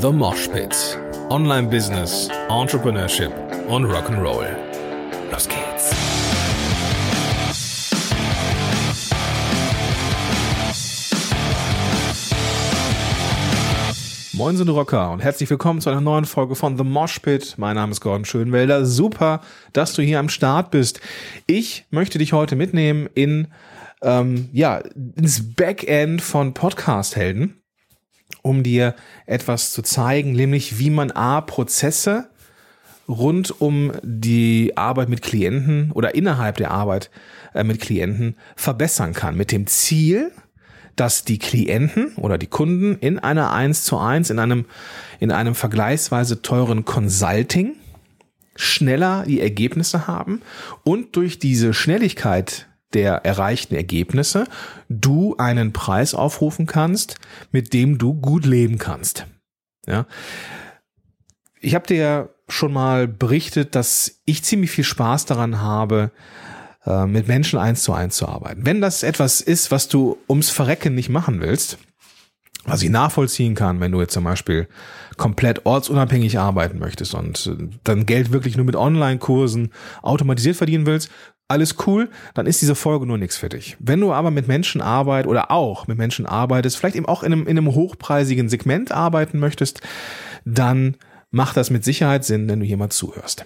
The Mosh Pit. Online Business, Entrepreneurship und Rock'n'Roll. Los geht's. Moin sind Rocker und herzlich willkommen zu einer neuen Folge von The Mosh Pit. Mein Name ist Gordon Schönwelder. Super, dass du hier am Start bist. Ich möchte dich heute mitnehmen in ähm, ja ins Backend von Podcast Helden um dir etwas zu zeigen, nämlich wie man A, Prozesse rund um die Arbeit mit Klienten oder innerhalb der Arbeit äh, mit Klienten verbessern kann. Mit dem Ziel, dass die Klienten oder die Kunden in einer 1 zu 1, in einem, in einem vergleichsweise teuren Consulting schneller die Ergebnisse haben und durch diese Schnelligkeit der erreichten Ergebnisse du einen Preis aufrufen kannst, mit dem du gut leben kannst. Ja. Ich habe dir schon mal berichtet, dass ich ziemlich viel Spaß daran habe, äh, mit Menschen eins zu eins zu arbeiten. Wenn das etwas ist, was du ums Verrecken nicht machen willst, was ich nachvollziehen kann, wenn du jetzt zum Beispiel komplett ortsunabhängig arbeiten möchtest und dann Geld wirklich nur mit Online-Kursen automatisiert verdienen willst, alles cool, dann ist diese Folge nur nichts für dich. Wenn du aber mit Menschen arbeitest oder auch mit Menschen arbeitest, vielleicht eben auch in einem, in einem hochpreisigen Segment arbeiten möchtest, dann macht das mit Sicherheit Sinn, wenn du mal zuhörst.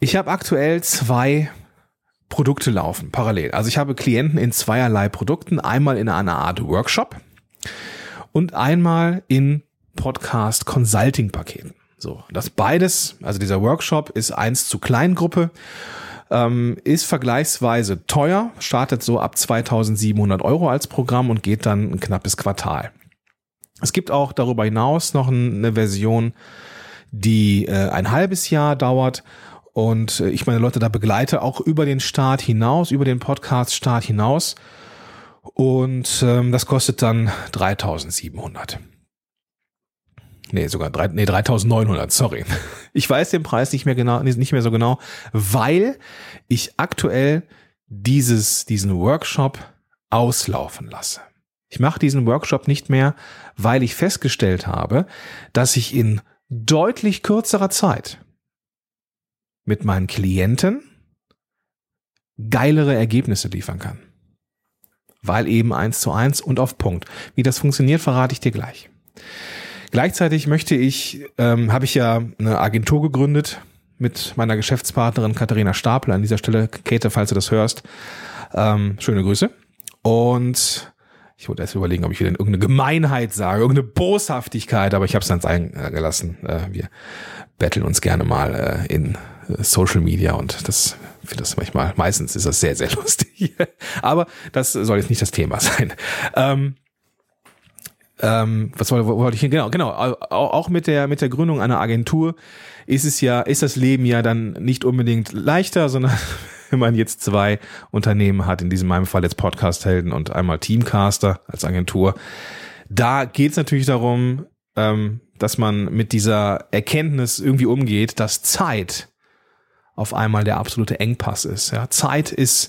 Ich habe aktuell zwei Produkte laufen, parallel. Also ich habe Klienten in zweierlei Produkten, einmal in einer Art Workshop und einmal in Podcast Consulting Paketen. So, das beides, also dieser Workshop ist eins zu Kleingruppe ähm, ist vergleichsweise teuer, startet so ab 2700 Euro als Programm und geht dann ein knappes Quartal. Es gibt auch darüber hinaus noch eine Version, die äh, ein halbes Jahr dauert und äh, ich meine Leute da begleite, auch über den Start hinaus, über den Podcast-Start hinaus. Und ähm, das kostet dann 3700. Nee, sogar drei, nee, 3900, sorry. Ich weiß den Preis nicht mehr genau, nicht mehr so genau, weil ich aktuell dieses, diesen Workshop auslaufen lasse. Ich mache diesen Workshop nicht mehr, weil ich festgestellt habe, dass ich in deutlich kürzerer Zeit mit meinen Klienten geilere Ergebnisse liefern kann. Weil eben eins zu eins und auf Punkt. Wie das funktioniert, verrate ich dir gleich. Gleichzeitig möchte ich, ähm, habe ich ja eine Agentur gegründet mit meiner Geschäftspartnerin Katharina Stapel. An dieser Stelle, Käthe, falls du das hörst, ähm, schöne Grüße. Und ich wollte erst überlegen, ob ich wieder irgendeine Gemeinheit sage, irgendeine Boshaftigkeit, aber ich habe es dann sein gelassen. Äh, wir betteln uns gerne mal äh, in äh, Social Media und das finde das manchmal, meistens ist das sehr, sehr lustig. aber das soll jetzt nicht das Thema sein. Ähm, ähm, was wollte ich hin? Genau, genau. Auch mit der mit der Gründung einer Agentur ist es ja, ist das Leben ja dann nicht unbedingt leichter, sondern wenn man jetzt zwei Unternehmen hat, in diesem meinem Fall jetzt Podcast-Helden und einmal Teamcaster als Agentur, da geht es natürlich darum, ähm, dass man mit dieser Erkenntnis irgendwie umgeht, dass Zeit auf einmal der absolute Engpass ist. Ja, Zeit ist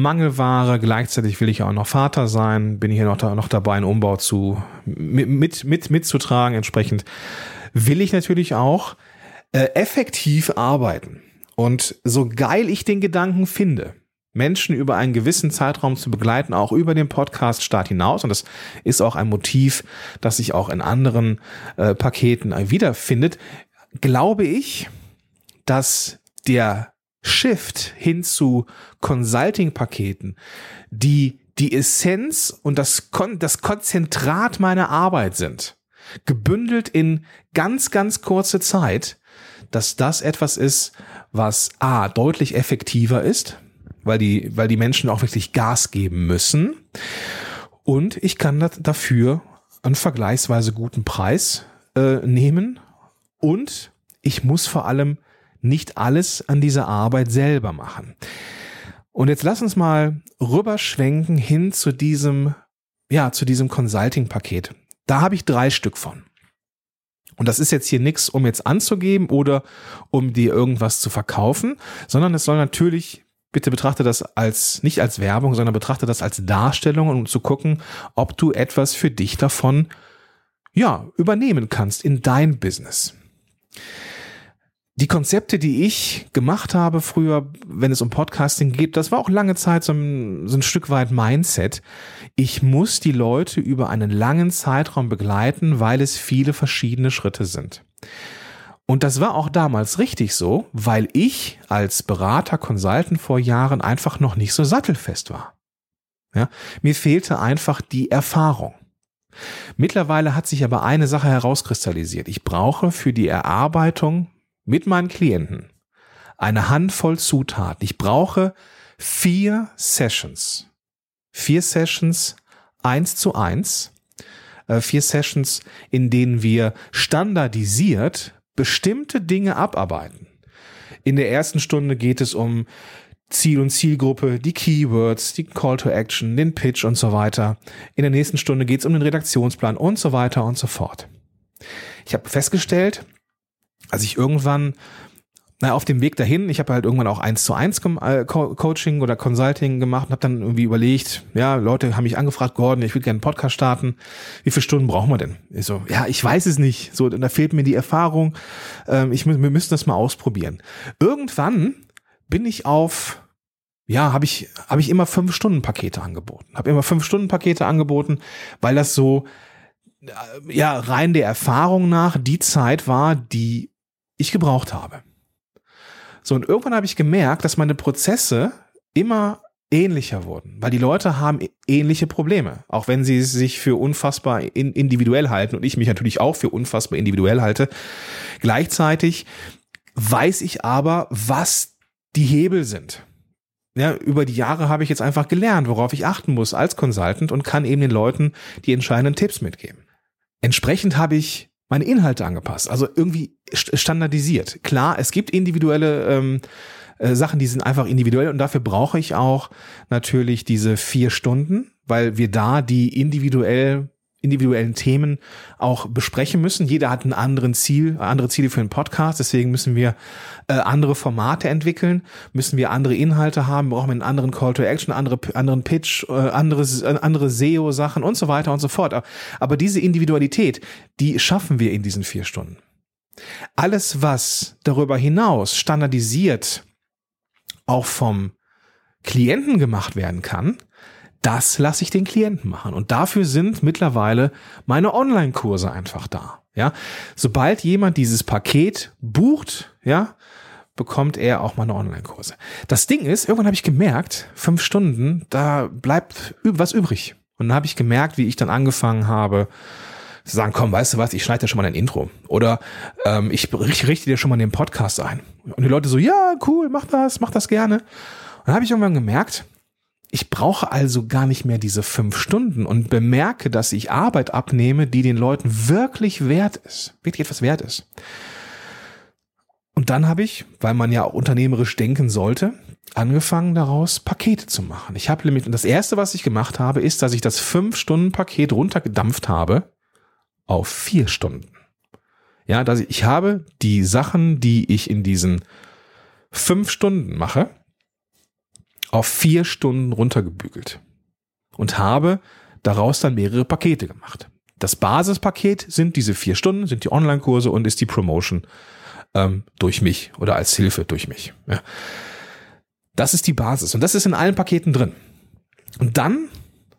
Mangelware. Gleichzeitig will ich auch noch Vater sein. Bin hier noch, noch dabei, einen Umbau zu, mit, mit, mit, mitzutragen. Entsprechend will ich natürlich auch äh, effektiv arbeiten. Und so geil ich den Gedanken finde, Menschen über einen gewissen Zeitraum zu begleiten, auch über den Podcast Start hinaus. Und das ist auch ein Motiv, das sich auch in anderen äh, Paketen wiederfindet. Glaube ich, dass der Shift hin zu Consulting-Paketen, die die Essenz und das, Kon das Konzentrat meiner Arbeit sind, gebündelt in ganz, ganz kurze Zeit, dass das etwas ist, was A, deutlich effektiver ist, weil die, weil die Menschen auch wirklich Gas geben müssen. Und ich kann dafür einen vergleichsweise guten Preis äh, nehmen. Und ich muss vor allem nicht alles an dieser Arbeit selber machen. Und jetzt lass uns mal rüberschwenken hin zu diesem, ja, zu diesem Consulting-Paket. Da habe ich drei Stück von. Und das ist jetzt hier nichts, um jetzt anzugeben oder um dir irgendwas zu verkaufen, sondern es soll natürlich, bitte betrachte das als, nicht als Werbung, sondern betrachte das als Darstellung, um zu gucken, ob du etwas für dich davon ja, übernehmen kannst in dein Business. Die Konzepte, die ich gemacht habe früher, wenn es um Podcasting geht, das war auch lange Zeit so ein, so ein Stück weit Mindset. Ich muss die Leute über einen langen Zeitraum begleiten, weil es viele verschiedene Schritte sind. Und das war auch damals richtig so, weil ich als Berater, Consultant vor Jahren einfach noch nicht so sattelfest war. Ja, mir fehlte einfach die Erfahrung. Mittlerweile hat sich aber eine Sache herauskristallisiert. Ich brauche für die Erarbeitung mit meinen Klienten eine Handvoll Zutaten. Ich brauche vier Sessions. Vier Sessions eins zu eins. Äh, vier Sessions, in denen wir standardisiert bestimmte Dinge abarbeiten. In der ersten Stunde geht es um Ziel und Zielgruppe, die Keywords, die Call to Action, den Pitch und so weiter. In der nächsten Stunde geht es um den Redaktionsplan und so weiter und so fort. Ich habe festgestellt, als ich irgendwann na, auf dem Weg dahin, ich habe halt irgendwann auch eins zu eins äh, Coaching oder Consulting gemacht und habe dann irgendwie überlegt, ja, Leute haben mich angefragt, Gordon, ich würde gerne einen Podcast starten. Wie viele Stunden brauchen wir denn? Ich so, ja, ich weiß es nicht. So, da fehlt mir die Erfahrung. Ähm, ich, wir müssen das mal ausprobieren. Irgendwann bin ich auf ja, habe ich habe ich immer fünf Stunden Pakete angeboten. Habe immer fünf Stunden Pakete angeboten, weil das so ja rein der Erfahrung nach die Zeit war, die ich gebraucht habe. So, und irgendwann habe ich gemerkt, dass meine Prozesse immer ähnlicher wurden, weil die Leute haben ähnliche Probleme, auch wenn sie sich für unfassbar individuell halten und ich mich natürlich auch für unfassbar individuell halte. Gleichzeitig weiß ich aber, was die Hebel sind. Ja, über die Jahre habe ich jetzt einfach gelernt, worauf ich achten muss als Consultant und kann eben den Leuten die entscheidenden Tipps mitgeben. Entsprechend habe ich meine Inhalte angepasst, also irgendwie standardisiert. Klar, es gibt individuelle ähm, äh, Sachen, die sind einfach individuell und dafür brauche ich auch natürlich diese vier Stunden, weil wir da die individuell individuellen Themen auch besprechen müssen. Jeder hat einen anderen Ziel, andere Ziele für einen Podcast. Deswegen müssen wir äh, andere Formate entwickeln, müssen wir andere Inhalte haben, brauchen wir einen anderen Call to Action, andere, anderen Pitch, äh, anderes, äh, andere SEO-Sachen und so weiter und so fort. Aber diese Individualität, die schaffen wir in diesen vier Stunden. Alles, was darüber hinaus standardisiert auch vom Klienten gemacht werden kann, das lasse ich den Klienten machen. Und dafür sind mittlerweile meine Online-Kurse einfach da. Ja, sobald jemand dieses Paket bucht, ja, bekommt er auch meine Online-Kurse. Das Ding ist, irgendwann habe ich gemerkt, fünf Stunden, da bleibt was übrig. Und dann habe ich gemerkt, wie ich dann angefangen habe, zu sagen, komm, weißt du was, ich schneide dir schon mal ein Intro. Oder ähm, ich richte dir schon mal den Podcast ein. Und die Leute so, ja, cool, mach das, mach das gerne. Und dann habe ich irgendwann gemerkt, ich brauche also gar nicht mehr diese fünf Stunden und bemerke, dass ich Arbeit abnehme, die den Leuten wirklich wert ist, wirklich etwas wert ist. Und dann habe ich, weil man ja auch unternehmerisch denken sollte, angefangen daraus Pakete zu machen. Ich habe nämlich, und das erste, was ich gemacht habe, ist, dass ich das fünf Stunden Paket runtergedampft habe auf vier Stunden. Ja, dass ich, ich habe die Sachen, die ich in diesen fünf Stunden mache, auf vier Stunden runtergebügelt und habe daraus dann mehrere Pakete gemacht. Das Basispaket sind diese vier Stunden, sind die Online-Kurse und ist die Promotion ähm, durch mich oder als Hilfe durch mich. Ja. Das ist die Basis und das ist in allen Paketen drin. Und dann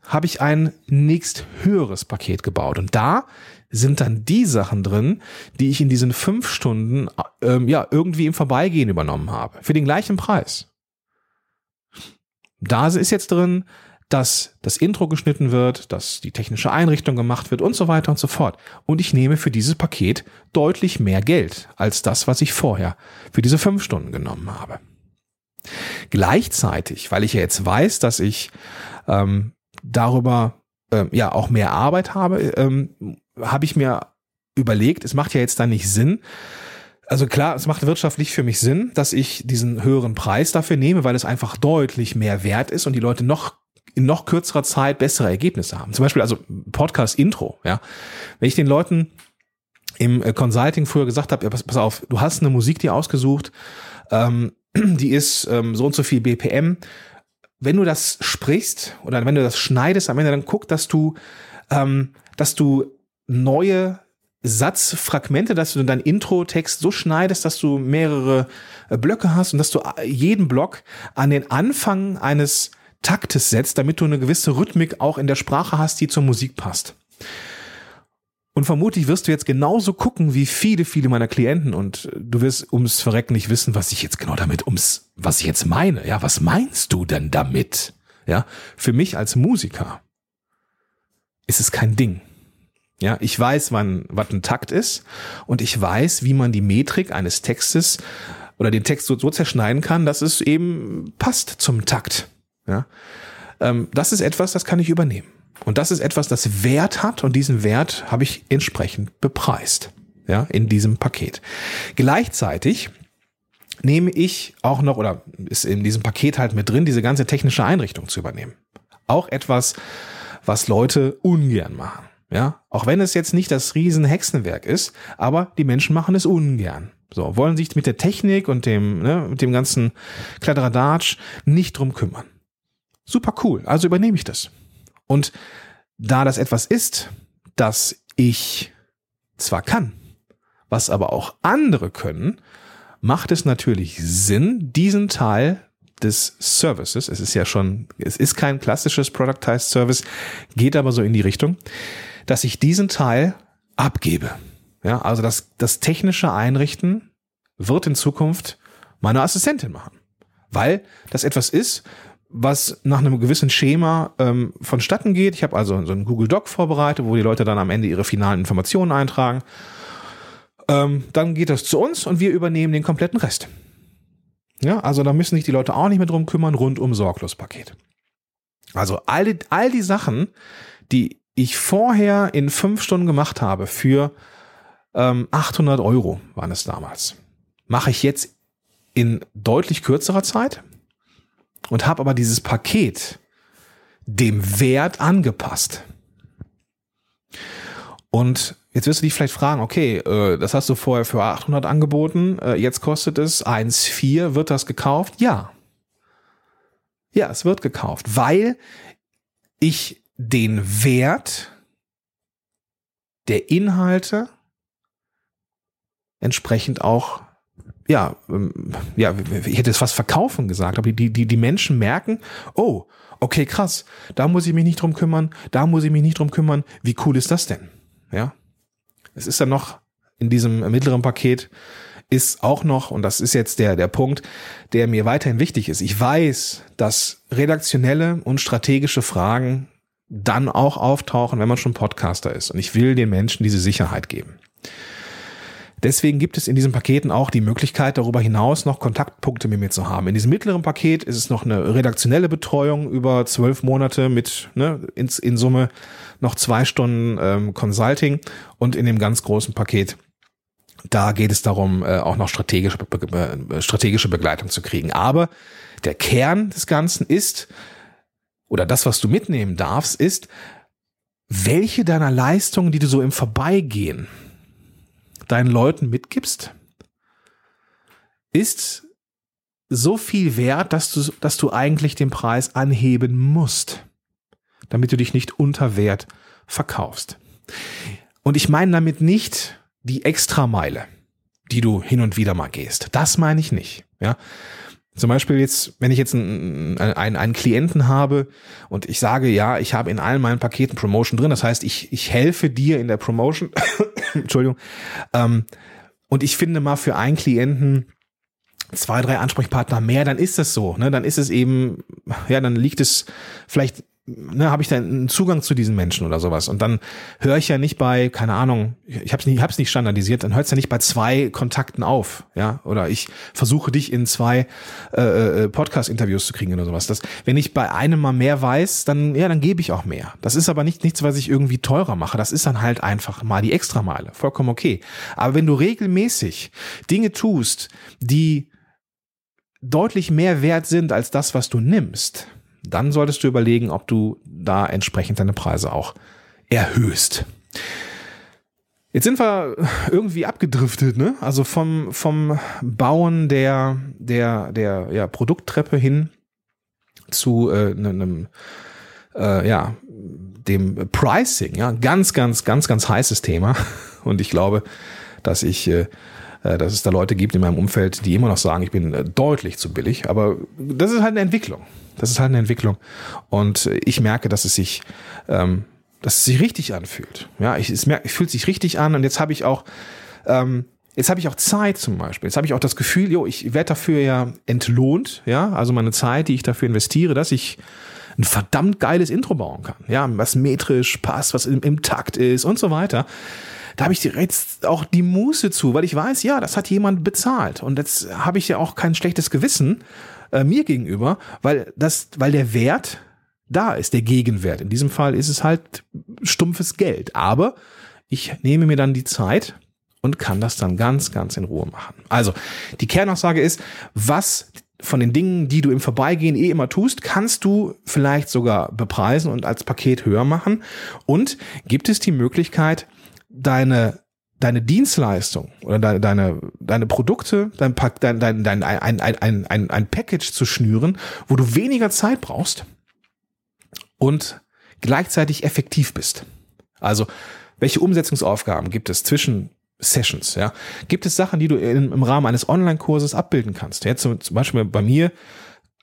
habe ich ein nächst höheres Paket gebaut und da sind dann die Sachen drin, die ich in diesen fünf Stunden ähm, ja irgendwie im Vorbeigehen übernommen habe für den gleichen Preis. Da ist jetzt drin, dass das Intro geschnitten wird, dass die technische Einrichtung gemacht wird und so weiter und so fort. Und ich nehme für dieses Paket deutlich mehr Geld als das, was ich vorher für diese fünf Stunden genommen habe. Gleichzeitig, weil ich ja jetzt weiß, dass ich ähm, darüber ähm, ja auch mehr Arbeit habe, ähm, habe ich mir überlegt, es macht ja jetzt dann nicht Sinn, also klar, es macht wirtschaftlich für mich Sinn, dass ich diesen höheren Preis dafür nehme, weil es einfach deutlich mehr wert ist und die Leute noch in noch kürzerer Zeit bessere Ergebnisse haben. Zum Beispiel also Podcast-Intro, ja. Wenn ich den Leuten im äh, Consulting früher gesagt habe, ja, pass, pass auf, du hast eine Musik dir ausgesucht, ähm, die ist ähm, so und so viel BPM. Wenn du das sprichst oder wenn du das schneidest am Ende, dann guck, dass du, ähm, dass du neue Satzfragmente, dass du deinen Intro-Text so schneidest, dass du mehrere äh, Blöcke hast und dass du äh, jeden Block an den Anfang eines Taktes setzt, damit du eine gewisse Rhythmik auch in der Sprache hast, die zur Musik passt. Und vermutlich wirst du jetzt genauso gucken wie viele, viele meiner Klienten und du wirst ums Verrecken nicht wissen, was ich jetzt genau damit, ums, was ich jetzt meine. Ja, was meinst du denn damit? Ja, für mich als Musiker ist es kein Ding. Ja, ich weiß, wann, was ein Takt ist und ich weiß, wie man die Metrik eines Textes oder den Text so, so zerschneiden kann, dass es eben passt zum Takt. Ja, ähm, das ist etwas, das kann ich übernehmen. Und das ist etwas, das Wert hat und diesen Wert habe ich entsprechend bepreist. Ja, in diesem Paket. Gleichzeitig nehme ich auch noch oder ist in diesem Paket halt mit drin, diese ganze technische Einrichtung zu übernehmen. Auch etwas, was Leute ungern machen. Ja, auch wenn es jetzt nicht das riesen Hexenwerk ist, aber die Menschen machen es ungern. So, wollen sich mit der Technik und dem, ne, mit dem ganzen Kladderadatsch nicht drum kümmern. Super cool, also übernehme ich das. Und da das etwas ist, das ich zwar kann, was aber auch andere können, macht es natürlich Sinn, diesen Teil des Services, es ist ja schon, es ist kein klassisches Productized Service, geht aber so in die Richtung, dass ich diesen Teil abgebe. Ja, also das, das technische Einrichten wird in Zukunft meine Assistentin machen. Weil das etwas ist, was nach einem gewissen Schema ähm, vonstatten geht. Ich habe also so einen Google Doc vorbereitet, wo die Leute dann am Ende ihre finalen Informationen eintragen. Ähm, dann geht das zu uns und wir übernehmen den kompletten Rest. Ja, also da müssen sich die Leute auch nicht mehr drum kümmern, rundum sorglos Paket. Also all die, all die Sachen, die ich vorher in fünf Stunden gemacht habe für ähm, 800 Euro waren es damals, mache ich jetzt in deutlich kürzerer Zeit und habe aber dieses Paket dem Wert angepasst. Und jetzt wirst du dich vielleicht fragen, okay, äh, das hast du vorher für 800 angeboten, äh, jetzt kostet es 1,4, wird das gekauft? Ja. Ja, es wird gekauft, weil ich den Wert der Inhalte entsprechend auch ja, ähm, ja, ich hätte es fast verkaufen gesagt, aber die, die, die Menschen merken, oh, okay, krass, da muss ich mich nicht drum kümmern, da muss ich mich nicht drum kümmern, wie cool ist das denn? Ja. Es ist dann noch in diesem mittleren Paket ist auch noch, und das ist jetzt der, der Punkt, der mir weiterhin wichtig ist. Ich weiß, dass redaktionelle und strategische Fragen dann auch auftauchen, wenn man schon Podcaster ist. Und ich will den Menschen diese Sicherheit geben. Deswegen gibt es in diesen Paketen auch die Möglichkeit, darüber hinaus noch Kontaktpunkte mit mir zu haben. In diesem mittleren Paket ist es noch eine redaktionelle Betreuung über zwölf Monate mit ne, in, in Summe noch zwei Stunden ähm, Consulting und in dem ganz großen Paket da geht es darum, äh, auch noch strategische, be strategische Begleitung zu kriegen. Aber der Kern des Ganzen ist, oder das, was du mitnehmen darfst, ist, welche deiner Leistungen, die du so im Vorbeigehen deinen Leuten mitgibst, ist so viel wert, dass du, dass du eigentlich den Preis anheben musst, damit du dich nicht unter Wert verkaufst. Und ich meine damit nicht die Extrameile, die du hin und wieder mal gehst. Das meine ich nicht. Ja, zum Beispiel jetzt, wenn ich jetzt einen, einen, einen Klienten habe und ich sage, ja, ich habe in allen meinen Paketen Promotion drin, das heißt, ich, ich helfe dir in der Promotion, Entschuldigung, ähm, und ich finde mal für einen Klienten zwei, drei Ansprechpartner mehr, dann ist das so. Ne? Dann ist es eben, ja, dann liegt es vielleicht ne, habe ich da einen Zugang zu diesen Menschen oder sowas. Und dann höre ich ja nicht bei, keine Ahnung, ich habe es nicht, hab's nicht standardisiert, dann hört es ja nicht bei zwei Kontakten auf, ja. Oder ich versuche dich in zwei äh, äh, Podcast-Interviews zu kriegen oder sowas. Das, wenn ich bei einem mal mehr weiß, dann ja, dann gebe ich auch mehr. Das ist aber nicht nichts, was ich irgendwie teurer mache. Das ist dann halt einfach mal die Extrameile. Vollkommen okay. Aber wenn du regelmäßig Dinge tust, die deutlich mehr wert sind als das, was du nimmst, dann solltest du überlegen, ob du da entsprechend deine Preise auch erhöhst. Jetzt sind wir irgendwie abgedriftet, ne? Also vom, vom Bauen der, der, der ja, Produkttreppe hin zu äh, einem, äh, ja, dem Pricing, ja, ganz, ganz, ganz, ganz heißes Thema. Und ich glaube, dass ich, äh, dass es da Leute gibt in meinem Umfeld, die immer noch sagen, ich bin äh, deutlich zu billig. Aber das ist halt eine Entwicklung. Das ist halt eine Entwicklung. Und ich merke, dass es sich, ähm, dass es sich richtig anfühlt. Ja, ich, es, merkt, es fühlt sich richtig an. Und jetzt habe ich auch, ähm, Jetzt habe ich auch Zeit zum Beispiel. Jetzt habe ich auch das Gefühl, jo, ich werde dafür ja entlohnt, ja, also meine Zeit, die ich dafür investiere, dass ich ein verdammt geiles Intro bauen kann, ja, was metrisch passt, was im, im Takt ist und so weiter. Da habe ich jetzt auch die Muße zu, weil ich weiß, ja, das hat jemand bezahlt und jetzt habe ich ja auch kein schlechtes Gewissen äh, mir gegenüber, weil das, weil der Wert da ist, der Gegenwert. In diesem Fall ist es halt stumpfes Geld, aber ich nehme mir dann die Zeit und kann das dann ganz, ganz in Ruhe machen. Also, die Kernaussage ist, was von den Dingen, die du im Vorbeigehen eh immer tust, kannst du vielleicht sogar bepreisen und als Paket höher machen. Und gibt es die Möglichkeit, deine deine Dienstleistung oder deine, deine, deine Produkte, dein, dein, dein, dein, ein, ein, ein, ein, ein Package zu schnüren, wo du weniger Zeit brauchst und gleichzeitig effektiv bist. Also, welche Umsetzungsaufgaben gibt es zwischen Sessions, ja. Gibt es Sachen, die du im Rahmen eines Online-Kurses abbilden kannst? Jetzt zum, zum Beispiel bei mir,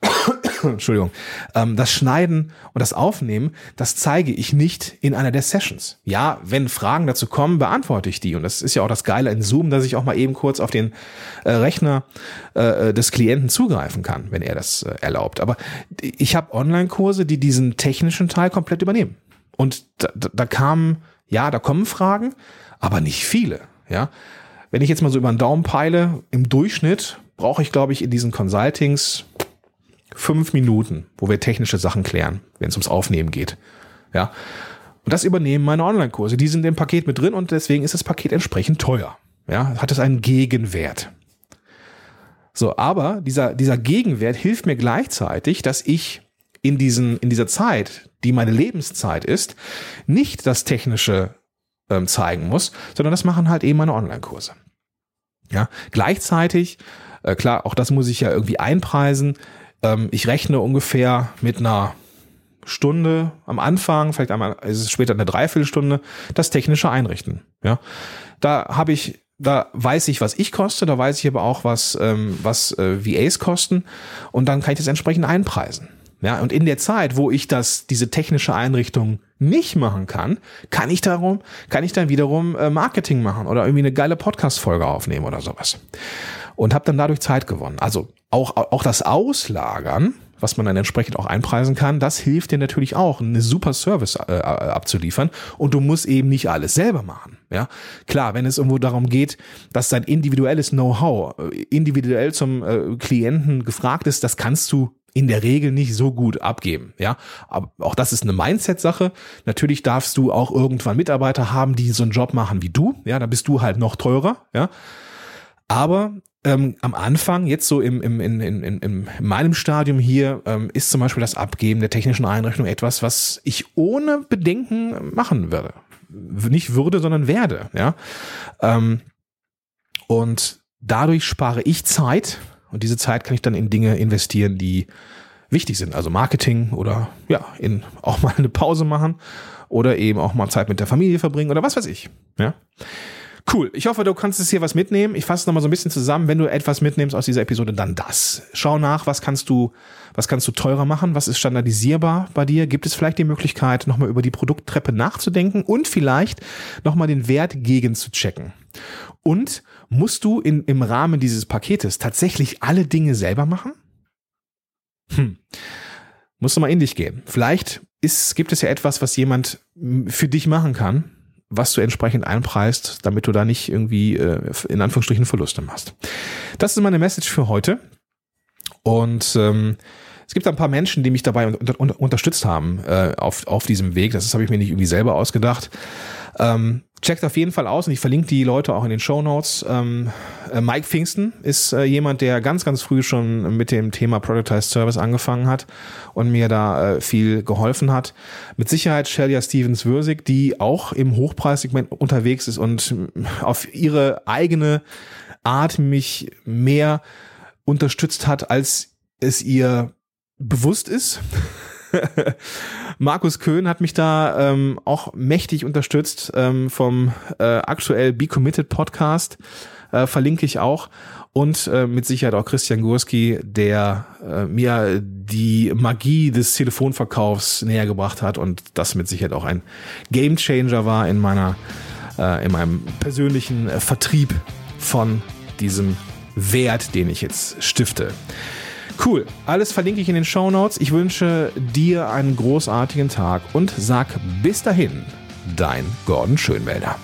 Entschuldigung, ähm, das Schneiden und das Aufnehmen, das zeige ich nicht in einer der Sessions. Ja, wenn Fragen dazu kommen, beantworte ich die. Und das ist ja auch das Geile in Zoom, dass ich auch mal eben kurz auf den äh, Rechner äh, des Klienten zugreifen kann, wenn er das äh, erlaubt. Aber ich habe Online-Kurse, die diesen technischen Teil komplett übernehmen. Und da, da, da kamen, ja, da kommen Fragen, aber nicht viele. Ja, wenn ich jetzt mal so über den Daumen peile, im Durchschnitt brauche ich, glaube ich, in diesen Consultings fünf Minuten, wo wir technische Sachen klären, wenn es ums Aufnehmen geht. Ja, und das übernehmen meine Online-Kurse. Die sind im Paket mit drin und deswegen ist das Paket entsprechend teuer. Ja, hat es einen Gegenwert. So, aber dieser, dieser Gegenwert hilft mir gleichzeitig, dass ich in diesen, in dieser Zeit, die meine Lebenszeit ist, nicht das technische ähm, zeigen muss, sondern das machen halt eben meine Online-Kurse. Ja, gleichzeitig, äh, klar, auch das muss ich ja irgendwie einpreisen. Ähm, ich rechne ungefähr mit einer Stunde am Anfang, vielleicht einmal, ist es später eine Dreiviertelstunde, das technische Einrichten. Ja, da habe ich da weiß ich, was ich koste, da weiß ich aber auch, was, ähm, was äh, VAs kosten und dann kann ich das entsprechend einpreisen. Ja, und in der Zeit, wo ich das, diese technische Einrichtung nicht machen kann, kann ich darum, kann ich dann wiederum äh, Marketing machen oder irgendwie eine geile Podcast-Folge aufnehmen oder sowas. Und habe dann dadurch Zeit gewonnen. Also auch, auch das Auslagern, was man dann entsprechend auch einpreisen kann, das hilft dir natürlich auch, eine super Service äh, abzuliefern. Und du musst eben nicht alles selber machen. Ja, klar, wenn es irgendwo darum geht, dass dein individuelles Know-how äh, individuell zum äh, Klienten gefragt ist, das kannst du in der Regel nicht so gut abgeben. Ja, aber auch das ist eine Mindset-Sache. Natürlich darfst du auch irgendwann Mitarbeiter haben, die so einen Job machen wie du. Ja, da bist du halt noch teurer. Ja, aber ähm, am Anfang, jetzt so im, im, in, in, in, in meinem Stadium hier, ähm, ist zum Beispiel das Abgeben der technischen Einrichtung etwas, was ich ohne Bedenken machen würde. Nicht würde, sondern werde. Ja, ähm, und dadurch spare ich Zeit und diese Zeit kann ich dann in Dinge investieren, die wichtig sind. Also Marketing oder ja, in auch mal eine Pause machen oder eben auch mal Zeit mit der Familie verbringen oder was weiß ich. Ja. Cool. Ich hoffe, du kannst es hier was mitnehmen. Ich fasse es nochmal so ein bisschen zusammen. Wenn du etwas mitnimmst aus dieser Episode, dann das. Schau nach, was kannst du, was kannst du teurer machen? Was ist standardisierbar bei dir? Gibt es vielleicht die Möglichkeit, nochmal über die Produkttreppe nachzudenken und vielleicht nochmal den Wert gegen zu checken? Und musst du in, im Rahmen dieses Paketes tatsächlich alle Dinge selber machen? Hm. Musst du mal in dich gehen. Vielleicht ist, gibt es ja etwas, was jemand für dich machen kann, was du entsprechend einpreist, damit du da nicht irgendwie äh, in Anführungsstrichen Verluste machst. Das ist meine Message für heute. Und ähm, es gibt ein paar Menschen, die mich dabei unter, unter, unterstützt haben äh, auf, auf diesem Weg. Das habe ich mir nicht irgendwie selber ausgedacht. Ähm, checkt auf jeden Fall aus und ich verlinke die Leute auch in den Show Notes. Ähm, äh, Mike Pfingsten ist äh, jemand, der ganz, ganz früh schon mit dem Thema Productized Service angefangen hat und mir da äh, viel geholfen hat. Mit Sicherheit Shelia Stevens Würsig, die auch im Hochpreissegment unterwegs ist und auf ihre eigene Art mich mehr unterstützt hat, als es ihr bewusst ist. Markus Köhn hat mich da ähm, auch mächtig unterstützt ähm, vom äh, aktuell Be Committed Podcast. Äh, verlinke ich auch. Und äh, mit Sicherheit auch Christian Gurski, der äh, mir die Magie des Telefonverkaufs näher gebracht hat und das mit Sicherheit auch ein Gamechanger war in meiner, äh, in meinem persönlichen äh, Vertrieb von diesem Wert, den ich jetzt stifte. Cool. Alles verlinke ich in den Show Notes. Ich wünsche dir einen großartigen Tag und sag bis dahin, dein Gordon Schönwälder.